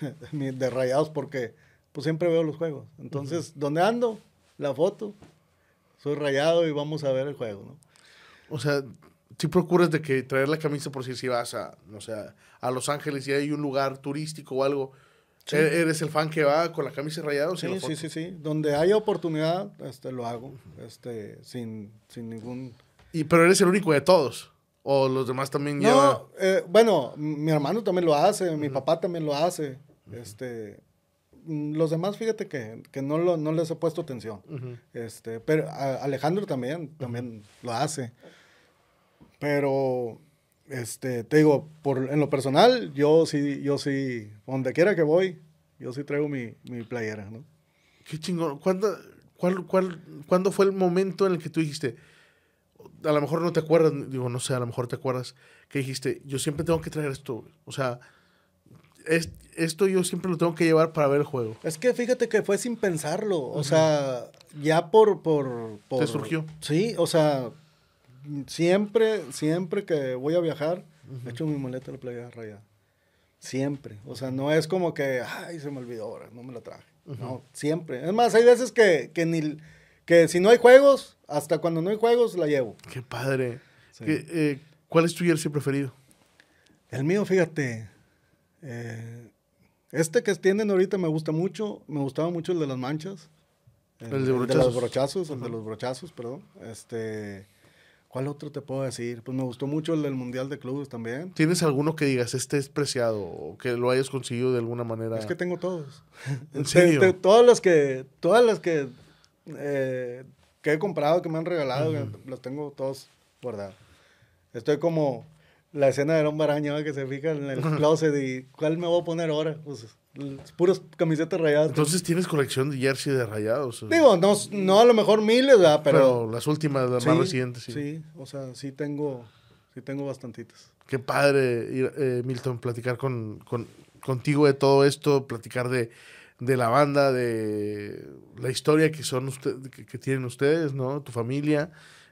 de rayados porque pues siempre veo los juegos. Entonces, ¿dónde ando? La foto. Soy rayado y vamos a ver el juego, ¿no? O sea, si procuras de que traer la camisa por si, si vas a, no sé, a Los Ángeles y hay un lugar turístico o algo, ¿e-, ¿eres el fan que va con la camisa rayada? Sí, sí, sí, sí. Donde haya oportunidad, este, lo hago, este, sin, sin ningún... Y, pero eres el único de todos. ¿O los demás también no, eh, bueno, mi hermano también lo hace, mi papá también lo hace. Este, los demás, fíjate que, que no, lo, no les he puesto atención. este, pero Alejandro también, también lo hace. Pero, este, te digo, por, en lo personal, yo sí, yo sí, donde quiera que voy, yo sí traigo mi, mi playera, ¿no? Qué chingón. ¿Cuándo, cuál, cuál, ¿Cuándo fue el momento en el que tú dijiste, a lo mejor no te acuerdas, digo, no sé, a lo mejor te acuerdas, que dijiste, yo siempre tengo que traer esto, o sea, es, esto yo siempre lo tengo que llevar para ver el juego. Es que fíjate que fue sin pensarlo, o sea, ya por, por, por... ¿Te surgió? Sí, o sea, siempre, siempre que voy a viajar, uh echo mi maleta de la playa rayada. Siempre. O sea, no es como que, ay, se me olvidó ahora, no me la traje. No, siempre. Es más, hay veces que, que, ni, que si no hay juegos, hasta cuando no hay juegos, la llevo. Qué padre. Eh, ¿Cuál es tu jersey preferido? El mío, fíjate. Eh, este que tienen ahorita me gusta mucho. Me gustaba mucho el de las manchas. El, de, el de los brochazos, el de los brochazos, perdón. Este. ¿Cuál otro te puedo decir? Pues me gustó mucho el del Mundial de Clubes también. ¿Tienes alguno que digas, este es preciado o que lo hayas conseguido de alguna manera? Es que tengo todos. ¿En serio? todas las que, todas las que, eh, que he comprado, que me han regalado, las tengo todos guardados. Estoy como la escena del hombre araña, que se fija en el closet y ¿cuál me voy a poner ahora? Pues puras camisetas rayadas. Entonces tienes colección de jersey de rayados. Digo, no, no a lo mejor miles, ¿verdad? Pero, las últimas, las más recientes, sí. Sí, o sea, sí tengo, sí tengo bastantitas. Qué padre, eh, Milton, platicar con, con, contigo de todo esto, platicar de, de la banda, de la historia que son usted, que tienen ustedes, ¿no? Tu familia.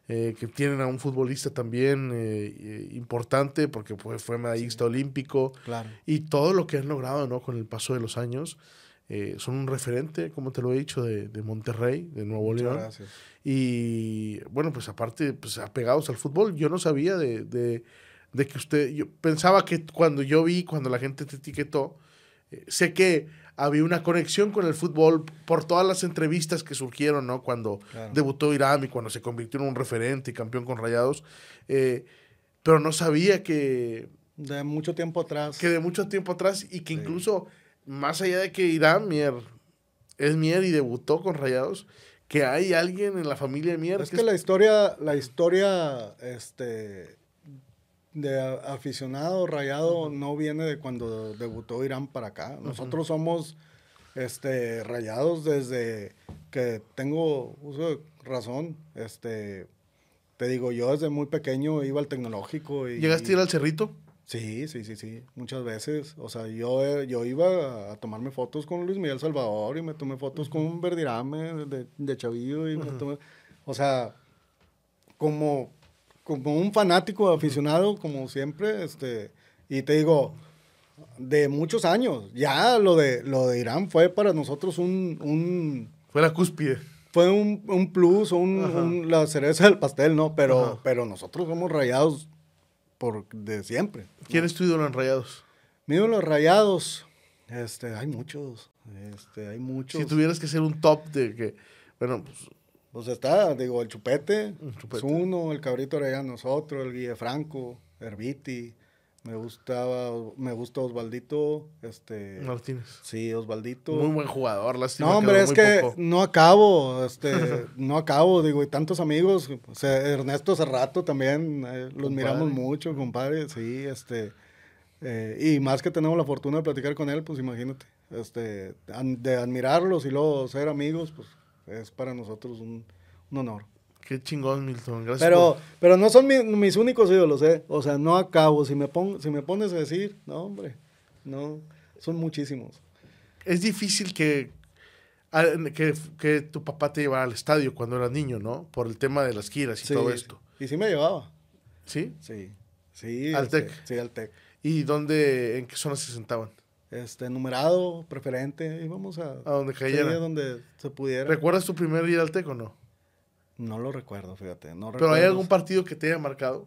Eh, que tienen a un futbolista también eh, importante porque fue, fue medallista olímpico claro. y todo lo que han logrado ¿no? con el paso de los años. eh, son un referente, como te lo he dicho, de, de Monterrey, de Nuevo Muchas León. gracias. Y bueno, pues aparte, pues apegados al fútbol, yo no sabía de, de, de que usted, yo pensaba que cuando yo vi, cuando la gente te etiquetó, eh, sé que había una conexión con el fútbol por todas las entrevistas que surgieron, ¿no? Cuando Claro. debutó Irán y cuando se convirtió en un referente y campeón con Rayados, eh, pero no sabía que, De mucho tiempo atrás. que de mucho tiempo atrás y que Sí. incluso más allá de que Irán Mier es Mier y debutó con Rayados, que hay alguien en la familia de Mier Es que que es- la historia, la historia, este, de a- aficionado rayado no viene de cuando debutó Irán para acá. Nosotros somos, este, rayados desde que tengo uso de razón. Este, te digo, yo desde muy pequeño iba al tecnológico y... ¿Llegaste a ir al Cerrito? Sí, sí, sí, sí, muchas veces. O sea, yo, yo iba a tomarme fotos con Luis Miguel Salvador y me tomé fotos con Verdirame de, de Chavillo y me tomé, o sea, como, como un fanático aficionado, como siempre, este, y te digo, de muchos años, ya lo de, lo de Irán fue para nosotros un, un Fue la cúspide. fue un, un plus un, un- la cereza del pastel, ¿no? Pero, Ajá. pero nosotros somos rayados por, de siempre. ¿Quién es tu ídolo en Rayados? Miren los rayados. Este, hay muchos. Este, hay muchos. Si tuvieras que ser un top de que, bueno, pues, Pues está, digo, el Chupete, El Chupete. es uno, el Cabrito Orellano es otro, el Guille Franco, Herbiti. Me gustaba, me gusta Osvaldito, este... Martínez. Sí, Osvaldito. Muy buen jugador, lástima No, hombre, es que poco. no acabo, este, no acabo, digo, y tantos amigos, o sea, Ernesto Cerrato también, eh, los Compadre. miramos mucho, compadre, sí, este, eh, y más que tenemos la fortuna de platicar con él, pues imagínate, este, de admirarlos y luego ser amigos, pues es para nosotros un, un honor. Qué chingón, Milton. Gracias. Pero, por- pero no son mi- mis únicos ídolos, ¿eh? O sea, no acabo, si me, pon, si me pones a decir, no, hombre, no, son muchísimos. Es difícil que, que, que tu papá te llevara al estadio cuando eras niño, ¿no? Por el tema de las giras y Sí, todo esto. Y sí me llevaba. ¿Sí? Sí, sí. ¿Al este, Tec? Sí, al TEC. ¿Y dónde, en qué zona se sentaban? Este, numerado, preferente, íbamos a... A donde cayera. donde se pudiera. ¿Recuerdas tu primer ir al TEC o no? no lo recuerdo, fíjate. No ¿Pero hay algún partido que te haya marcado?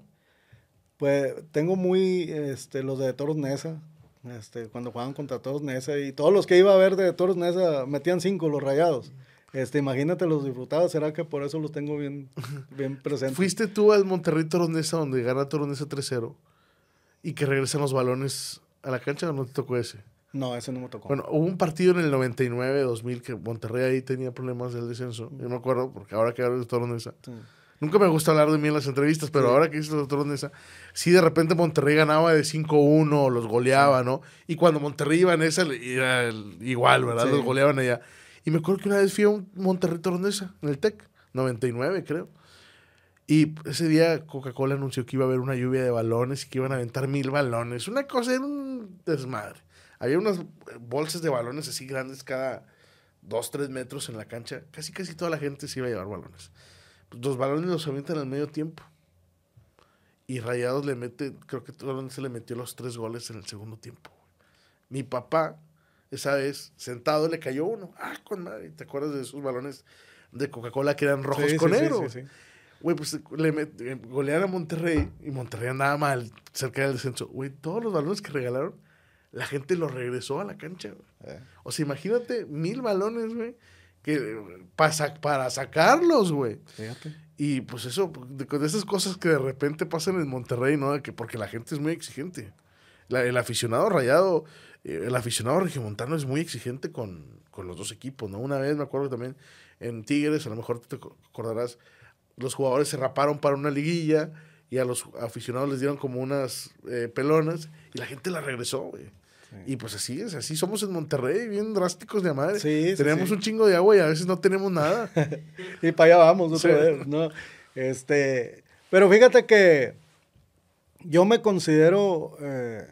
Pues tengo muy, este, los de Toros Nesa, este, cuando jugaban contra Toros Nesa y todos los que iba a ver de Toros Nesa metían cinco los rayados. Este, imagínate, los disfrutaba, será que por eso los tengo bien, bien presentes. ¿Fuiste tú al Monterrey Toronesa donde gana Toronesa 3-0 y que regresan los balones a la cancha o no te tocó ese? No, ese no me tocó. Bueno, hubo un partido en el 99-2000 que Monterrey ahí tenía problemas del descenso. Yo me acuerdo, porque ahora que hablo de Toronesa. Sí. Nunca me gusta hablar de mí en las entrevistas, pero Sí. ahora que hice de Toronesa, sí de repente Monterrey ganaba de 5-1, los goleaba, ¿no? Y cuando Monterrey iba en esa, era el- igual, ¿verdad? Sí. Los goleaban allá. Y me acuerdo que una vez fui a un Monterrey Toronesa, en el TEC, 99 creo. Y ese día Coca-Cola anunció que iba a haber una lluvia de balones y que iban a aventar mil balones. Una cosa, era un desmadre. Había unas bolsas de balones así grandes cada dos, tres metros en la cancha. Casi, casi toda la gente se iba a llevar balones. Pues los balones los avientan al medio tiempo. Y Rayados le mete, creo que se le metió los tres goles en el segundo tiempo. Mi papá, esa vez, sentado, le cayó uno. Ah, con madre. ¿Te acuerdas de esos balones de Coca-Cola que eran rojos Sí, con sí, negro? sí, sí. Güey, pues le met- eh, golean a Monterrey y Monterrey andaba mal cerca del descenso. Güey, todos los balones que regalaron, la gente los regresó a la cancha. güey. Eh, O sea, imagínate mil balones, güey, que, para, para sacarlos, güey. fíjate. Y pues eso, de, de esas cosas que de repente pasan en Monterrey, ¿no? De que porque la gente es muy exigente. La- el aficionado rayado, eh, el aficionado regiomontano es muy exigente con, con los dos equipos, ¿no? Una vez me acuerdo también en Tigres, a lo mejor te acordarás, los jugadores se raparon para una liguilla y a los aficionados les dieron como unas eh, pelonas y la gente la regresó, güey. Y pues así es, así somos en Monterrey, bien drásticos de madre. Sí, Tenemos sí. un chingo de agua y a veces no tenemos nada. Y para allá vamos otra vez, ¿no? Este, pero fíjate que yo me considero, eh,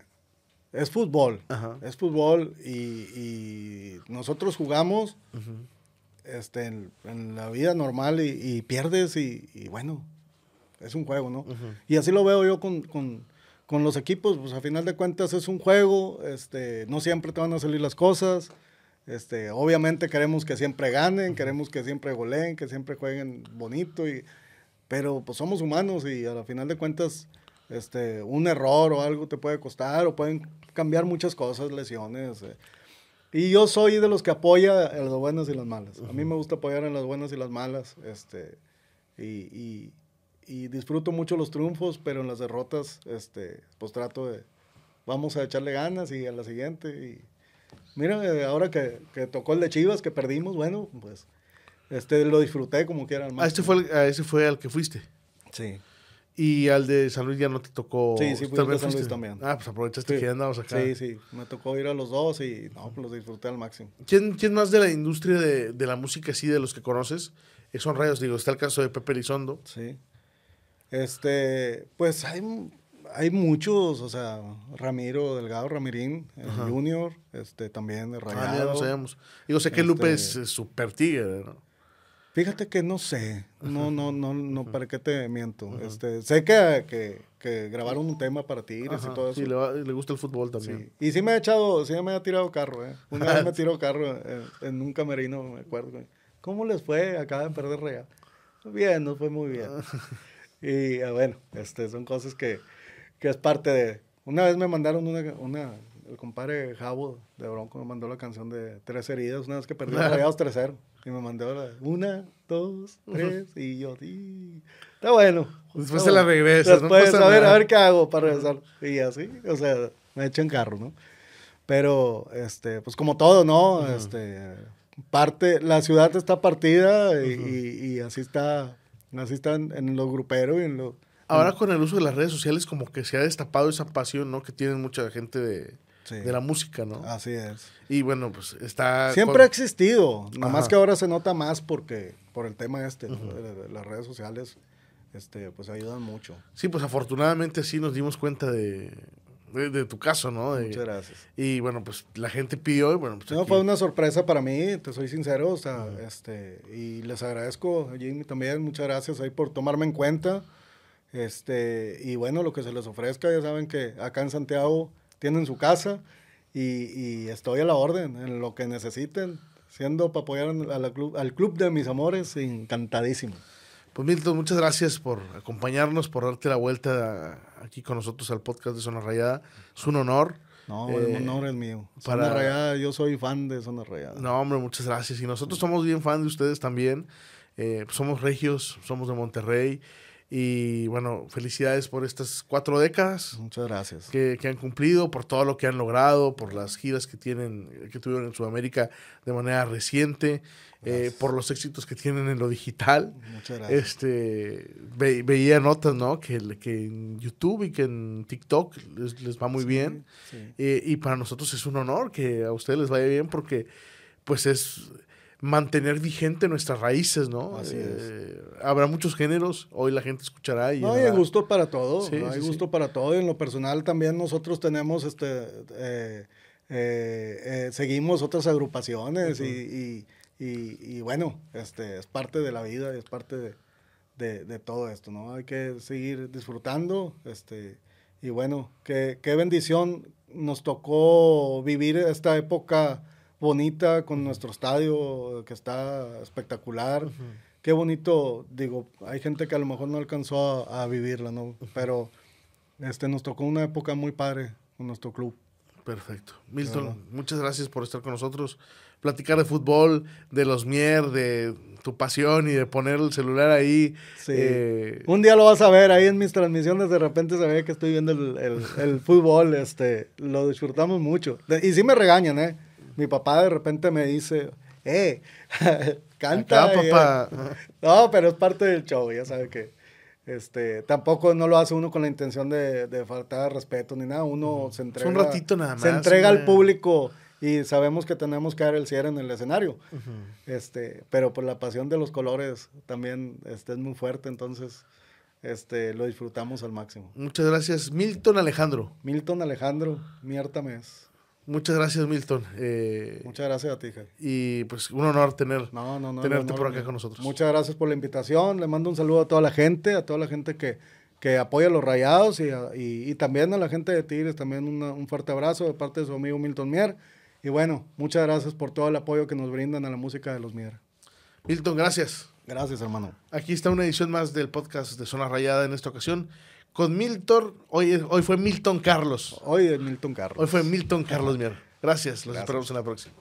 es fútbol, Ajá. es fútbol y, y nosotros jugamos este, en, en la vida normal y, y pierdes y, y bueno, es un juego, ¿no? Y así lo veo yo con, con- con los equipos, pues a final de cuentas es un juego, este, no siempre te van a salir las cosas Este, obviamente queremos que siempre ganen, queremos que siempre goleen, que siempre jueguen bonito, y, pero pues somos humanos y a la final de cuentas este, un error o algo te puede costar o pueden cambiar muchas cosas, lesiones. eh. Y yo soy de los que apoya en las buenas y las malas. A mí me gusta apoyar en las buenas y las malas. Este, y, y- y disfruto mucho los triunfos, pero en las derrotas, este, pues trato de, vamos a echarle ganas y a la siguiente. Y mira, eh, ahora que, que tocó el de Chivas, que perdimos, bueno, pues este, lo disfruté como quiera. al Ah, este máximo. fue, el- a ese fue al que fuiste. Sí. Y al de San Luis ya no te tocó. Sí, sí, fui al de San Luis también. Ah, pues aprovechaste Sí. que ya andabas acá. Sí, sí, me tocó ir a los dos y no, pues los disfruté al máximo. ¿Quién, quién más de la industria de, de la música así, de los que conoces? Eh, Son rayos, digo, está el caso de Pepe Elizondo. Sí. Este, pues hay, hay muchos, o sea, Ramiro Delgado, Ramirín, el Junior, este, también de Ah, ya Rayado. lo sabemos. Digo, sé que Este- Lupe es súper tigre, ¿no? Fíjate que no sé, no, no, no, no, ¿para qué te miento? Este, sé que, que, que grabaron un tema para Tigres Ajá, y todo eso. Sí, le, le gusta el fútbol también. Sí. Y sí me ha echado, sí me ha tirado carro, ¿eh? Una vez me tiró carro en, en un camerino, me acuerdo. ¿Cómo les fue? Acaban de perder Real. Bien, nos fue muy bien. Y ah, bueno, este, son cosas que, que es parte de... Una vez me mandaron una, una el compadre Javo de Bronco me mandó la canción de Tres Heridas, una vez que perdí Rayados 3-0. Y me mandó la, una, dos, tres, y yo, sí, está bueno. Después está se la bueno". regresas, no Después, pasa a ver, nada. a ver qué hago para regresar. Y así, o sea, me echan carro, ¿no? Pero, este, pues como todo, ¿no? Este, parte, la ciudad está partida y, y- y así está, así está en, lo grupero y en lo... Ahora con el uso de las redes sociales como que se ha destapado esa pasión, ¿no? Que tienen mucha gente de, Sí. de la música, ¿no? Así es. Y bueno, pues está... Siempre ha existido, nomás Ajá. que ahora se nota más porque, por el tema este, ¿no? de, de las redes sociales, este, pues ayudan mucho. Sí, pues afortunadamente sí nos dimos cuenta de, de, de tu caso, ¿no? De- Muchas gracias. Y bueno, pues la gente pidió y bueno, pues No, aquí- fue una sorpresa para mí, te soy sincero, o sea, este, y les agradezco Jimmy también, muchas gracias ahí por tomarme en cuenta, este, y bueno, lo que se les ofrezca, ya saben que acá en Santiago tienen su casa, y, y estoy a la orden, en lo que necesiten, siendo para apoyar a la club, al club de mis amores, encantadísimo. Pues Milton, muchas gracias por acompañarnos, por darte la vuelta aquí con nosotros al podcast de Zona Rayada. Es un honor. No, Eh, el honor es mío. para- Zona Rayada, yo soy fan de Zona Rayada. No, hombre, muchas gracias. Y nosotros somos bien fan de ustedes también. Eh, pues somos regios, somos de Monterrey. Y bueno, felicidades por estas cuatro décadas Muchas gracias. que, que han cumplido, por todo lo que han logrado, por las giras que tienen, que tuvieron en Sudamérica de manera reciente, eh, por los éxitos que tienen en lo digital. Muchas gracias. Este, ve- veía notas, ¿no? Que, que en YouTube y que en TikTok les, les va muy bien. Sí. Eh, y para nosotros es un honor que a ustedes les vaya bien porque, pues, es mantener vigente nuestras raíces, ¿no? Así Eh, Habrá muchos géneros, hoy la gente escuchará y... No, hay gusto para todo. Sí, ¿no? hay sí, gusto para todo. Y en lo personal también nosotros tenemos, este, eh, eh, seguimos otras agrupaciones y, y- y- y bueno, este, es parte de la vida es parte de, de- de todo esto, ¿no? Hay que seguir disfrutando, este, y bueno, qué, qué bendición nos tocó vivir esta época bonita con nuestro estadio que está espectacular. Qué bonito, digo, hay gente que a lo mejor no alcanzó a, a vivirla, ¿no? Pero este, nos tocó una época muy padre con nuestro club. Perfecto. Milton, Claro. muchas gracias por estar con nosotros. Platicar de fútbol, de los Mier, de tu pasión y de poner el celular ahí. Sí. eh, Un día lo vas a ver, ahí en mis transmisiones de repente se ve que estoy viendo el, el- el fútbol, este, lo disfrutamos mucho. De- y sí me regañan, ¿eh? Mi papá de repente me dice, eh, canta. acá, papá. No, pero es parte del show, ya sabe que este, tampoco no lo hace uno con la intención de, de faltar respeto ni nada, uno se entrega. un ratito nada Se más, entrega al público y sabemos que tenemos que dar el cierre en el escenario. este, pero por la pasión de los colores también este, es muy fuerte, entonces este, lo disfrutamos al máximo. Muchas gracias, Milton Alejandro. Milton Alejandro, Mierta Mes. Muchas gracias, Milton. Eh, Muchas gracias a ti, Jai. y pues un honor tener, No, no, no. tenerte por acá con nosotros. Muchas gracias por la invitación. Le mando un saludo a toda la gente, a toda la gente que, que apoya a los rayados y, a- y- y también a la gente de Tigres. También una- un fuerte abrazo de parte de su amigo Milton Mier. Y bueno, muchas gracias por todo el apoyo que nos brindan a la música de los Miera. Milton, gracias. Gracias, hermano. Aquí está una edición más del podcast de Zona Rayada en esta ocasión. Con Milton, hoy, hoy fue Milton Carlos. Hoy es Milton Carlos. Hoy fue Milton Carlos Mier. Gracias, los Gracias. esperamos en la próxima.